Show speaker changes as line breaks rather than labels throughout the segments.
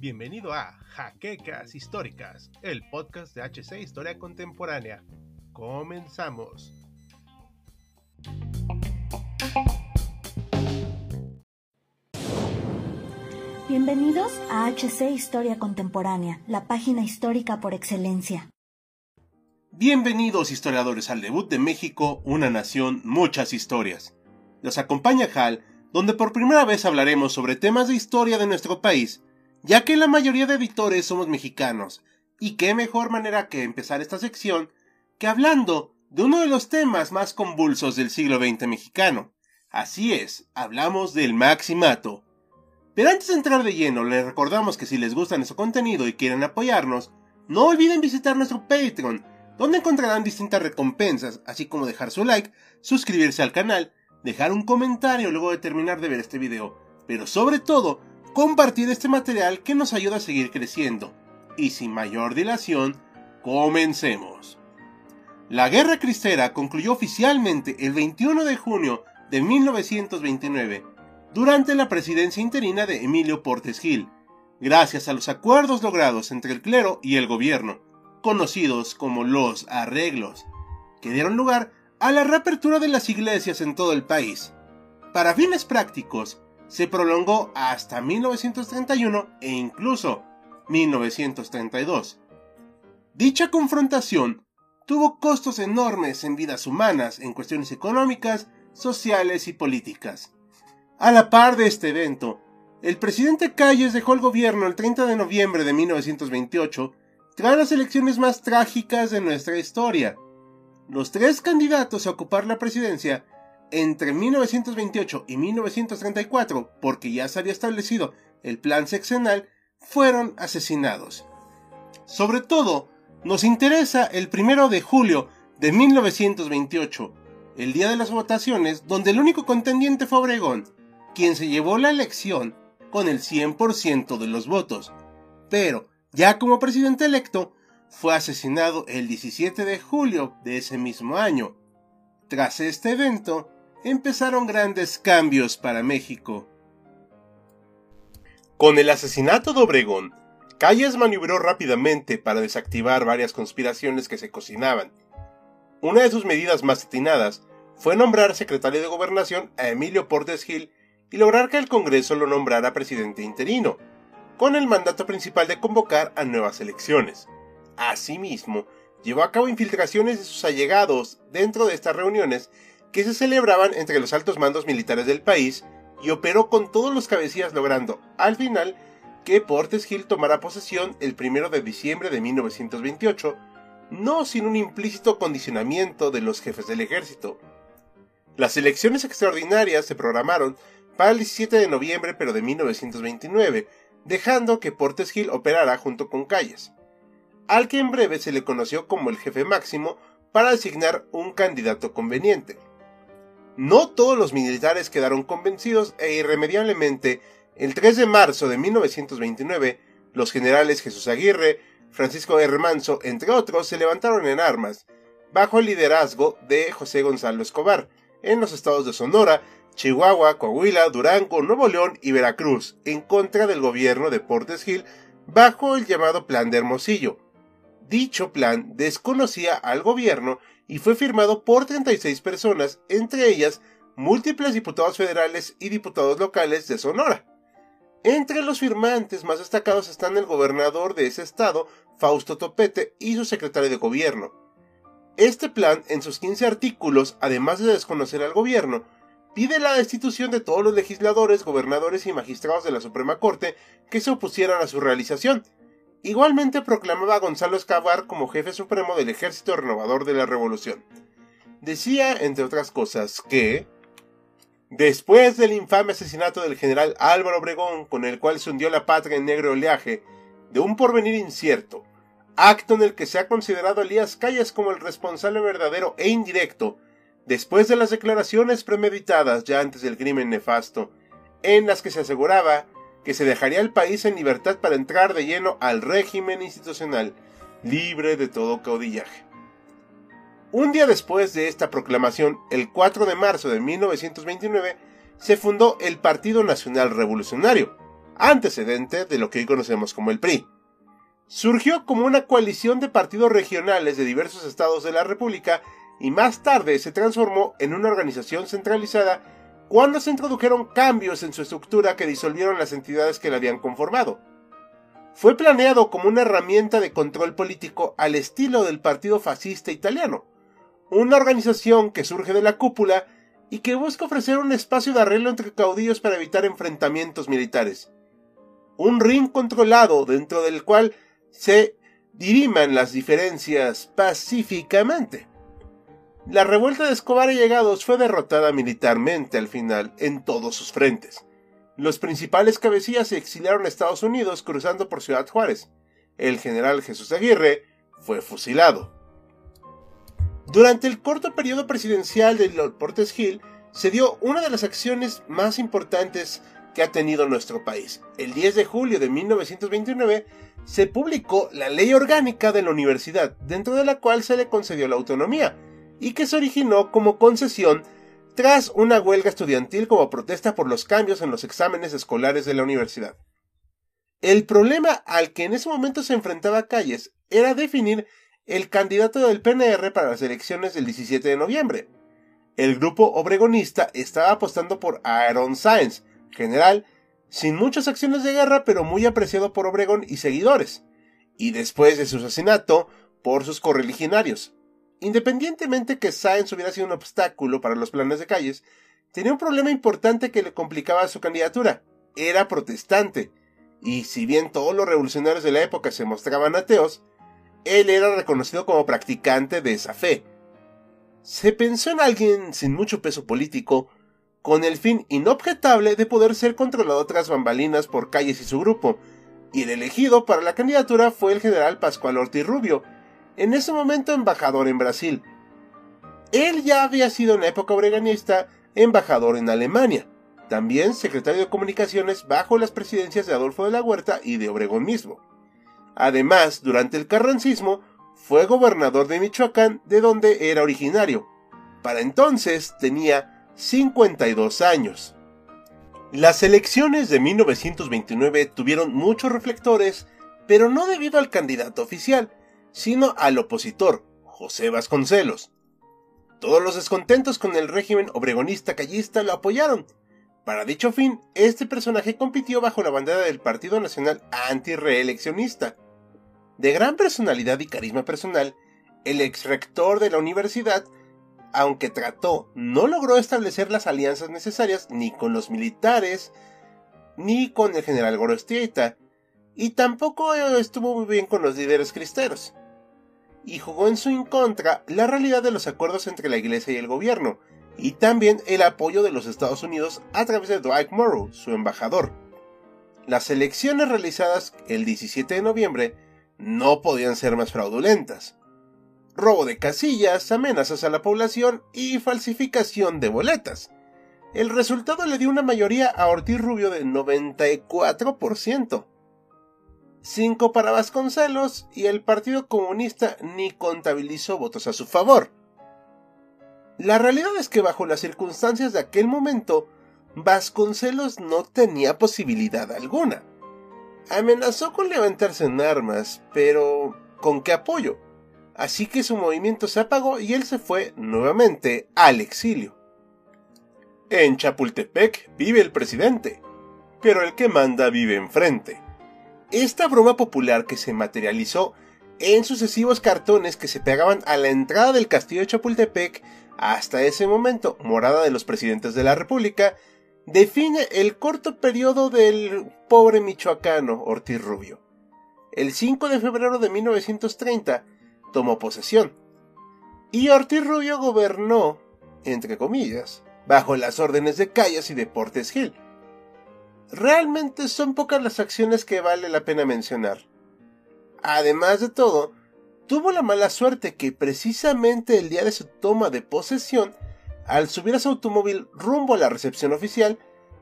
Bienvenido a Jaquecas Históricas, el podcast de HC Historia Contemporánea. Comenzamos.
Bienvenidos a HC Historia Contemporánea, la página histórica por excelencia.
Bienvenidos historiadores al debut de México, una nación, muchas historias. Los acompaña Hal, donde por primera vez hablaremos sobre temas de historia de nuestro país, ya que la mayoría de editores somos mexicanos, y qué mejor manera que empezar esta sección que hablando de uno de los temas más convulsos del siglo XX mexicano. Así es, hablamos del maximato, pero antes de entrar de lleno, les recordamos que si les gusta nuestro contenido y quieren apoyarnos, no olviden visitar nuestro Patreon, donde encontrarán distintas recompensas, así como dejar su like, suscribirse al canal, dejar un comentario luego de terminar de ver este video, pero sobre todo, compartir este material que nos ayuda a seguir creciendo. Y sin mayor dilación, comencemos. La Guerra Cristera concluyó oficialmente el 21 de junio de 1929 durante la presidencia interina de Emilio Portes Gil, gracias a los acuerdos logrados entre el clero y el gobierno, conocidos como los arreglos, que dieron lugar a la reapertura de las iglesias en todo el país. Para fines prácticos, se prolongó hasta 1931 e incluso 1932. Dicha confrontación tuvo costos enormes en vidas humanas, en cuestiones económicas, sociales y políticas. A la par de este evento, el presidente Calles dejó el gobierno el 30 de noviembre de 1928 tras las elecciones más trágicas de nuestra historia. Los tres candidatos a ocupar la presidencia entre 1928 y 1934, porque ya se había establecido el plan sexenal, fueron asesinados. Sobre todo, nos interesa el primero de julio de 1928, el día de las votaciones, donde el único contendiente fue Obregón, quien se llevó la elección con el 100% de los votos, pero ya como presidente electo fue asesinado el 17 de julio de ese mismo año. Tras este evento, empezaron grandes cambios para México. Con el asesinato de Obregón, Calles maniobró rápidamente para desactivar varias conspiraciones que se cocinaban. Una de sus medidas más atinadas fue nombrar secretario de Gobernación a Emilio Portes Gil y lograr que el Congreso lo nombrara presidente interino, con el mandato principal de convocar a nuevas elecciones. Asimismo, llevó a cabo infiltraciones de sus allegados dentro de estas reuniones que se celebraban entre los altos mandos militares del país y operó con todos los cabecillas logrando, al final, que Portes Gil tomara posesión el 1 de diciembre de 1928, no sin un implícito condicionamiento de los jefes del ejército. Las elecciones extraordinarias se programaron para el 17 de noviembre pero de 1929, dejando que Portes Gil operara junto con Calles, al que en breve se le conoció como el jefe máximo para designar un candidato conveniente. No todos los militares quedaron convencidos e irremediablemente el 3 de marzo de 1929 los generales Jesús Aguirre, Francisco R. Manso, entre otros, se levantaron en armas, bajo el liderazgo de José Gonzalo Escobar, en los estados de Sonora, Chihuahua, Coahuila, Durango, Nuevo León y Veracruz, en contra del gobierno de Portes Gil, bajo el llamado Plan de Hermosillo. Dicho plan desconocía al gobierno y fue firmado por 36 personas, entre ellas múltiples diputados federales y diputados locales de Sonora. Entre los firmantes más destacados están el gobernador de ese estado, Fausto Topete, y su secretario de gobierno. Este plan, en sus 15 artículos, además de desconocer al gobierno, pide la destitución de todos los legisladores, gobernadores y magistrados de la Suprema Corte que se opusieran a su realización. Igualmente proclamaba a Gonzalo Escabar como jefe supremo del Ejército Renovador de la Revolución. Decía, entre otras cosas, que después del infame asesinato del general Álvaro Obregón, con el cual se hundió la patria en negro oleaje, de un porvenir incierto, acto en el que se ha considerado a Elías Calles como el responsable verdadero e indirecto después de las declaraciones premeditadas ya antes del crimen nefasto, en las que se aseguraba que se dejaría el país en libertad para entrar de lleno al régimen institucional, libre de todo caudillaje. Un día después de esta proclamación, el 4 de marzo de 1929, se fundó el Partido Nacional Revolucionario, antecedente de lo que hoy conocemos como el PRI. Surgió como una coalición de partidos regionales de diversos estados de la República y más tarde se transformó en una organización centralizada cuando se introdujeron cambios en su estructura que disolvieron las entidades que la habían conformado. Fue planeado como una herramienta de control político al estilo del Partido Fascista Italiano, una organización que surge de la cúpula y que busca ofrecer un espacio de arreglo entre caudillos para evitar enfrentamientos militares. Un ring controlado dentro del cual se diriman las diferencias pacíficamente. La revuelta de Escobar y Llegados fue derrotada militarmente al final en todos sus frentes. Los principales cabecillas se exiliaron a Estados Unidos cruzando por Ciudad Juárez. El general Jesús Aguirre fue fusilado. Durante el corto periodo presidencial de Lord Portes Hill se dio una de las acciones más importantes que ha tenido nuestro país. El 10 de julio de 1929 se publicó la Ley Orgánica de la Universidad, dentro de la cual se le concedió la autonomía, y que se originó como concesión tras una huelga estudiantil como protesta por los cambios en los exámenes escolares de la universidad. El problema al que en ese momento se enfrentaba Calles era definir el candidato del PNR para las elecciones del 17 de noviembre. El grupo obregonista estaba apostando por Aaron Sáenz, general, sin muchas acciones de guerra, pero muy apreciado por Obregón y seguidores, y después de su asesinato, por sus correligionarios. Independientemente que Sáenz hubiera sido un obstáculo para los planes de Calles, tenía un problema importante que le complicaba su candidatura. Era protestante, y si bien todos los revolucionarios de la época se mostraban ateos, él era reconocido como practicante de esa fe. Se pensó en alguien sin mucho peso político, con el fin inobjetable de poder ser controlado tras bambalinas por Calles y su grupo, y el elegido para la candidatura fue el general Pascual Ortiz Rubio, en ese momento embajador en Brasil. Él ya había sido en la época obreganista embajador en Alemania, también secretario de Comunicaciones bajo las presidencias de Adolfo de la Huerta y de Obregón mismo. Además, durante el carrancismo, fue gobernador de Michoacán, de donde era originario. Para entonces tenía 52 años. Las elecciones de 1929 tuvieron muchos reflectores, pero no debido al candidato oficial, sino al opositor, José Vasconcelos. Todos los descontentos con el régimen obregonista callista lo apoyaron. Para dicho fin, este personaje compitió bajo la bandera del Partido Nacional Antireeleccionista. De gran personalidad y carisma personal, el ex rector de la universidad, aunque trató, no logró establecer las alianzas necesarias ni con los militares, ni con el general Gorostieta, y tampoco estuvo muy bien con los líderes cristeros y jugó en su contra la realidad de los acuerdos entre la Iglesia y el gobierno, y también el apoyo de los Estados Unidos a través de Dwight Morrow, su embajador. Las elecciones realizadas el 17 de noviembre no podían ser más fraudulentas. Robo de casillas, amenazas a la población y falsificación de boletas. El resultado le dio una mayoría a Ortiz Rubio de 94%. 5 para Vasconcelos y el Partido Comunista ni contabilizó votos a su favor. La realidad es que bajo las circunstancias de aquel momento, Vasconcelos no tenía posibilidad alguna. Amenazó con levantarse en armas, pero ¿con qué apoyo? Así que su movimiento se apagó y él se fue nuevamente al exilio. En Chapultepec vive el presidente, pero el que manda vive enfrente. Esta broma popular que se materializó en sucesivos cartones que se pegaban a la entrada del castillo de Chapultepec, hasta ese momento morada de los presidentes de la República, define el corto periodo del pobre michoacano Ortiz Rubio. El 5 de febrero de 1930 tomó posesión, y Ortiz Rubio gobernó, entre comillas, bajo las órdenes de Calles y de Portes Gil, realmente son pocas las acciones que vale la pena mencionar. Además de todo, tuvo la mala suerte que precisamente el día de su toma de posesión, al subir a su automóvil rumbo a la recepción oficial,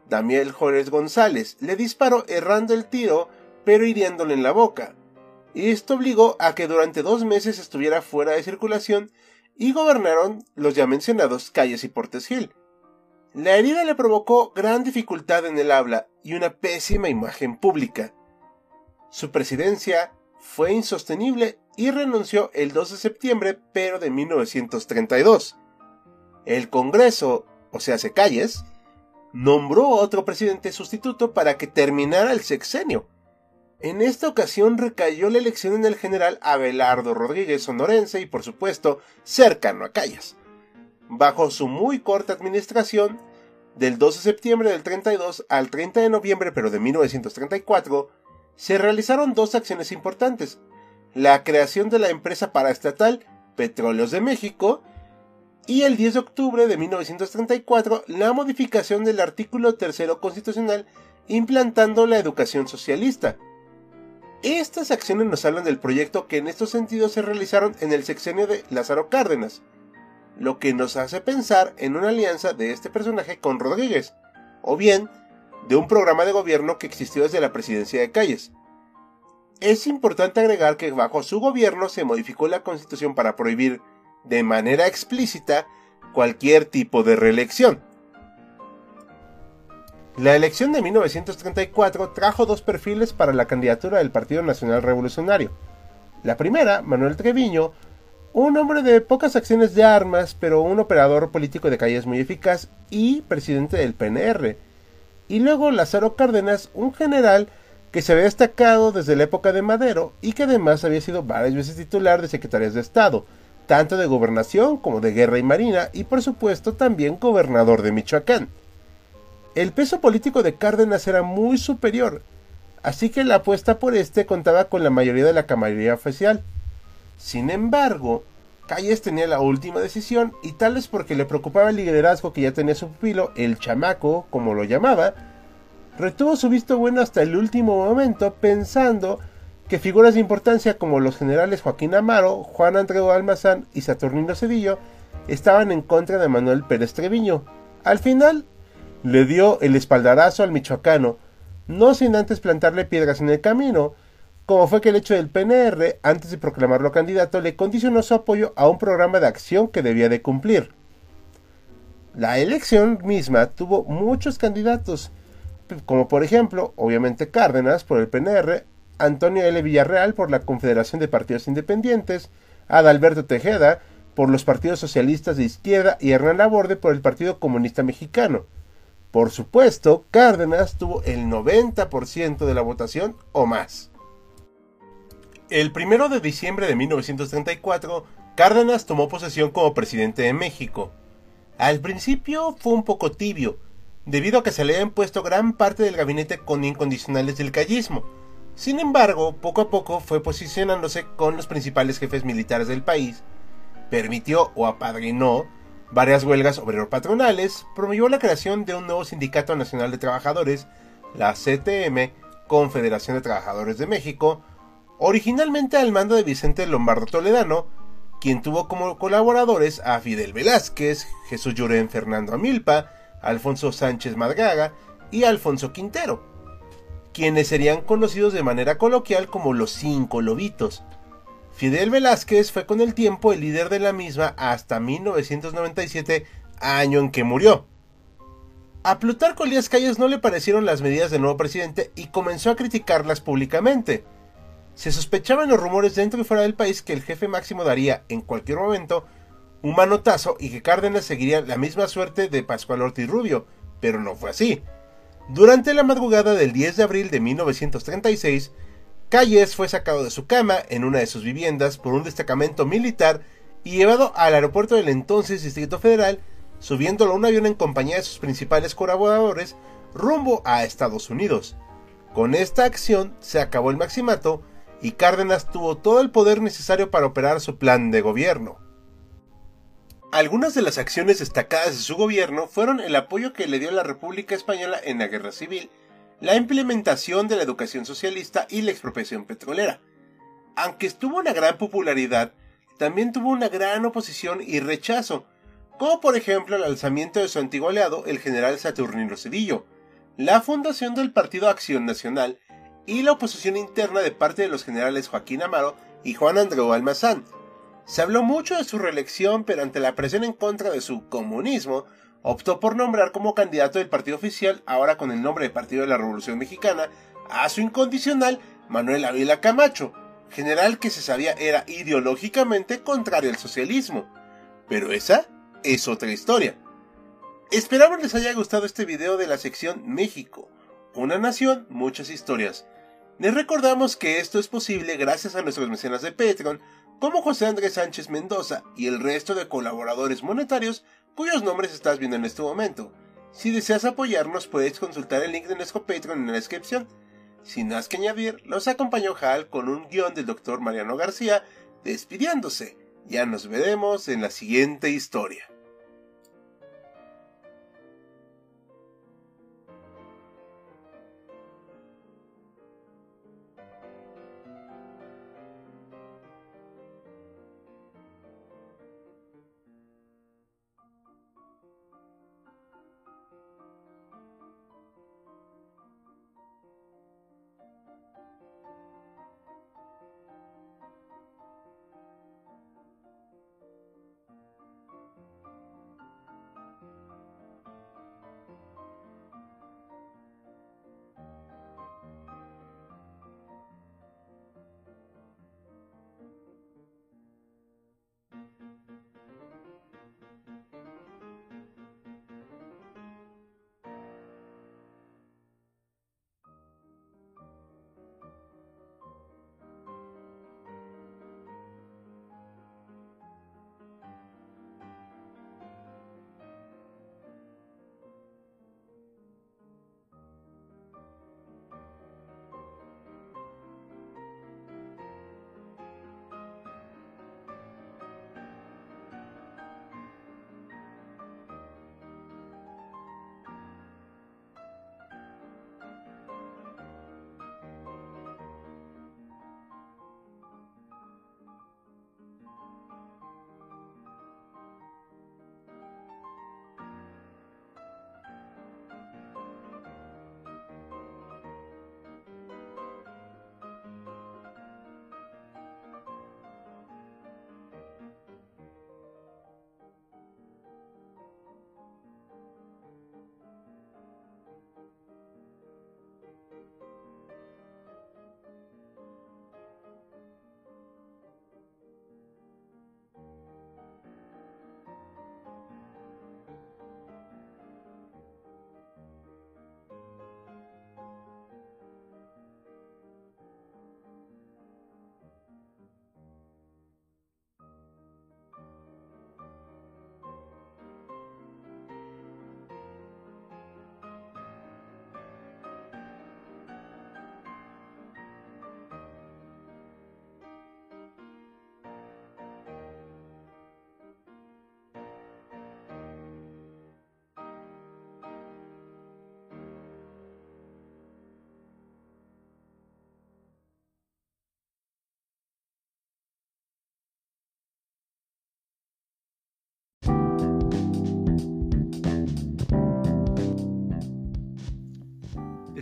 Daniel Juárez González le disparó errando el tiro, pero hiriéndole en la boca. Y esto obligó a que durante dos meses estuviera fuera de circulación y gobernaron los ya mencionados Calles y Portes Gil. La herida le provocó gran dificultad en el habla y una pésima imagen pública. Su presidencia fue insostenible y renunció el 2 de septiembre, pero de 1932. El Congreso, o sea, se calles, nombró otro presidente sustituto para que terminara el sexenio. En esta ocasión recayó la elección en el general Abelardo Rodríguez Sonorense y por supuesto cercano a Calles. Bajo su muy corta administración, del 12 de septiembre del 32 al 30 de noviembre pero de 1934, se realizaron dos acciones importantes. La creación de la empresa paraestatal Petróleos de México y el 10 de octubre de 1934 la modificación del artículo tercero constitucional implantando la educación socialista. Estas acciones nos hablan del proyecto que en estos sentidos se realizaron en el sexenio de Lázaro Cárdenas, lo que nos hace pensar en una alianza de este personaje con Rodríguez, o bien de un programa de gobierno que existió desde la presidencia de Calles. Es importante agregar que bajo su gobierno se modificó la constitución para prohibir de manera explícita cualquier tipo de reelección. La elección de 1934 trajo dos perfiles para la candidatura del Partido Nacional Revolucionario. La primera, Manuel Treviño, un hombre de pocas acciones de armas, pero un operador político de calles muy eficaz y presidente del PNR. Y luego Lázaro Cárdenas, un general que se había destacado desde la época de Madero y que además había sido varias veces titular de secretarias de Estado, tanto de gobernación como de guerra y marina, y por supuesto también gobernador de Michoacán. El peso político de Cárdenas era muy superior, así que la apuesta por este contaba con la mayoría de la camarilla oficial. Sin embargo, Calles tenía la última decisión, y tal vez porque le preocupaba el liderazgo que ya tenía su pupilo, el chamaco, como lo llamaba, retuvo su visto bueno hasta el último momento, pensando que figuras de importancia como los generales Joaquín Amaro, Juan Andreu Almazán y Saturnino Cedillo estaban en contra de Manuel Pérez Treviño. Al final, le dio el espaldarazo al michoacano, no sin antes plantarle piedras en el camino, como fue que el hecho del PNR, antes de proclamarlo candidato, le condicionó su apoyo a un programa de acción que debía de cumplir. La elección misma tuvo muchos candidatos, como por ejemplo, obviamente Cárdenas por el PNR, Antonio L. Villarreal por la Confederación de Partidos Independientes, Adalberto Tejeda por los partidos socialistas de izquierda y Hernán Laborde por el Partido Comunista Mexicano. Por supuesto, Cárdenas tuvo el 90% de la votación o más. El primero de diciembre de 1934, Cárdenas tomó posesión como presidente de México. Al principio fue un poco tibio, debido a que se le había impuesto gran parte del gabinete con incondicionales del callismo, sin embargo, poco a poco fue posicionándose con los principales jefes militares del país, permitió o apadrinó varias huelgas obrero-patronales, promovió la creación de un nuevo Sindicato Nacional de Trabajadores, la CTM, Confederación de Trabajadores de México, originalmente al mando de Vicente Lombardo Toledano, quien tuvo como colaboradores a Fidel Velázquez, Jesús Llorén Fernando Amilpa, Alfonso Sánchez Madgaga y Alfonso Quintero quienes serían conocidos de manera coloquial como los cinco lobitos. Fidel Velázquez fue con el tiempo el líder de la misma hasta 1997, año en que murió. A Plutarco Elías Calles no le parecieron las medidas del nuevo presidente y comenzó a criticarlas públicamente. Se sospechaban los rumores dentro y fuera del país que el jefe máximo daría, en cualquier momento, un manotazo y que Cárdenas seguiría la misma suerte de Pascual Ortiz Rubio, pero no fue así. Durante la madrugada del 10 de abril de 1936, Calles fue sacado de su cama en una de sus viviendas por un destacamento militar y llevado al aeropuerto del entonces Distrito Federal, subiéndolo a un avión en compañía de sus principales colaboradores rumbo a Estados Unidos. Con esta acción se acabó el maximato y Cárdenas tuvo todo el poder necesario para operar su plan de gobierno. Algunas de las acciones destacadas de su gobierno fueron el apoyo que le dio la República Española en la Guerra Civil, la implementación de la educación socialista y la expropiación petrolera. Aunque estuvo una gran popularidad, también tuvo una gran oposición y rechazo, como por ejemplo el alzamiento de su antiguo aliado, el general Saturnino Cedillo, la fundación del Partido Acción Nacional y la oposición interna de parte de los generales Joaquín Amaro y Juan Andreu Almazán, se habló mucho de su reelección, pero ante la presión en contra de su comunismo, optó por nombrar como candidato del partido oficial, ahora con el nombre de Partido de la Revolución Mexicana, a su incondicional Manuel Ávila Camacho, general que se sabía era ideológicamente contrario al socialismo. Pero esa es otra historia. Esperamos les haya gustado este video de la sección México, una nación, muchas historias. Les recordamos que esto es posible gracias a nuestros mecenas de Patreon, como José Andrés Sánchez Mendoza y el resto de colaboradores monetarios cuyos nombres estás viendo en este momento. Si deseas apoyarnos puedes consultar el link de nuestro Patreon en la descripción. Sin más que añadir, los acompañó Hal con un guion del Dr. Mariano García despidiéndose. Ya nos veremos en la siguiente historia.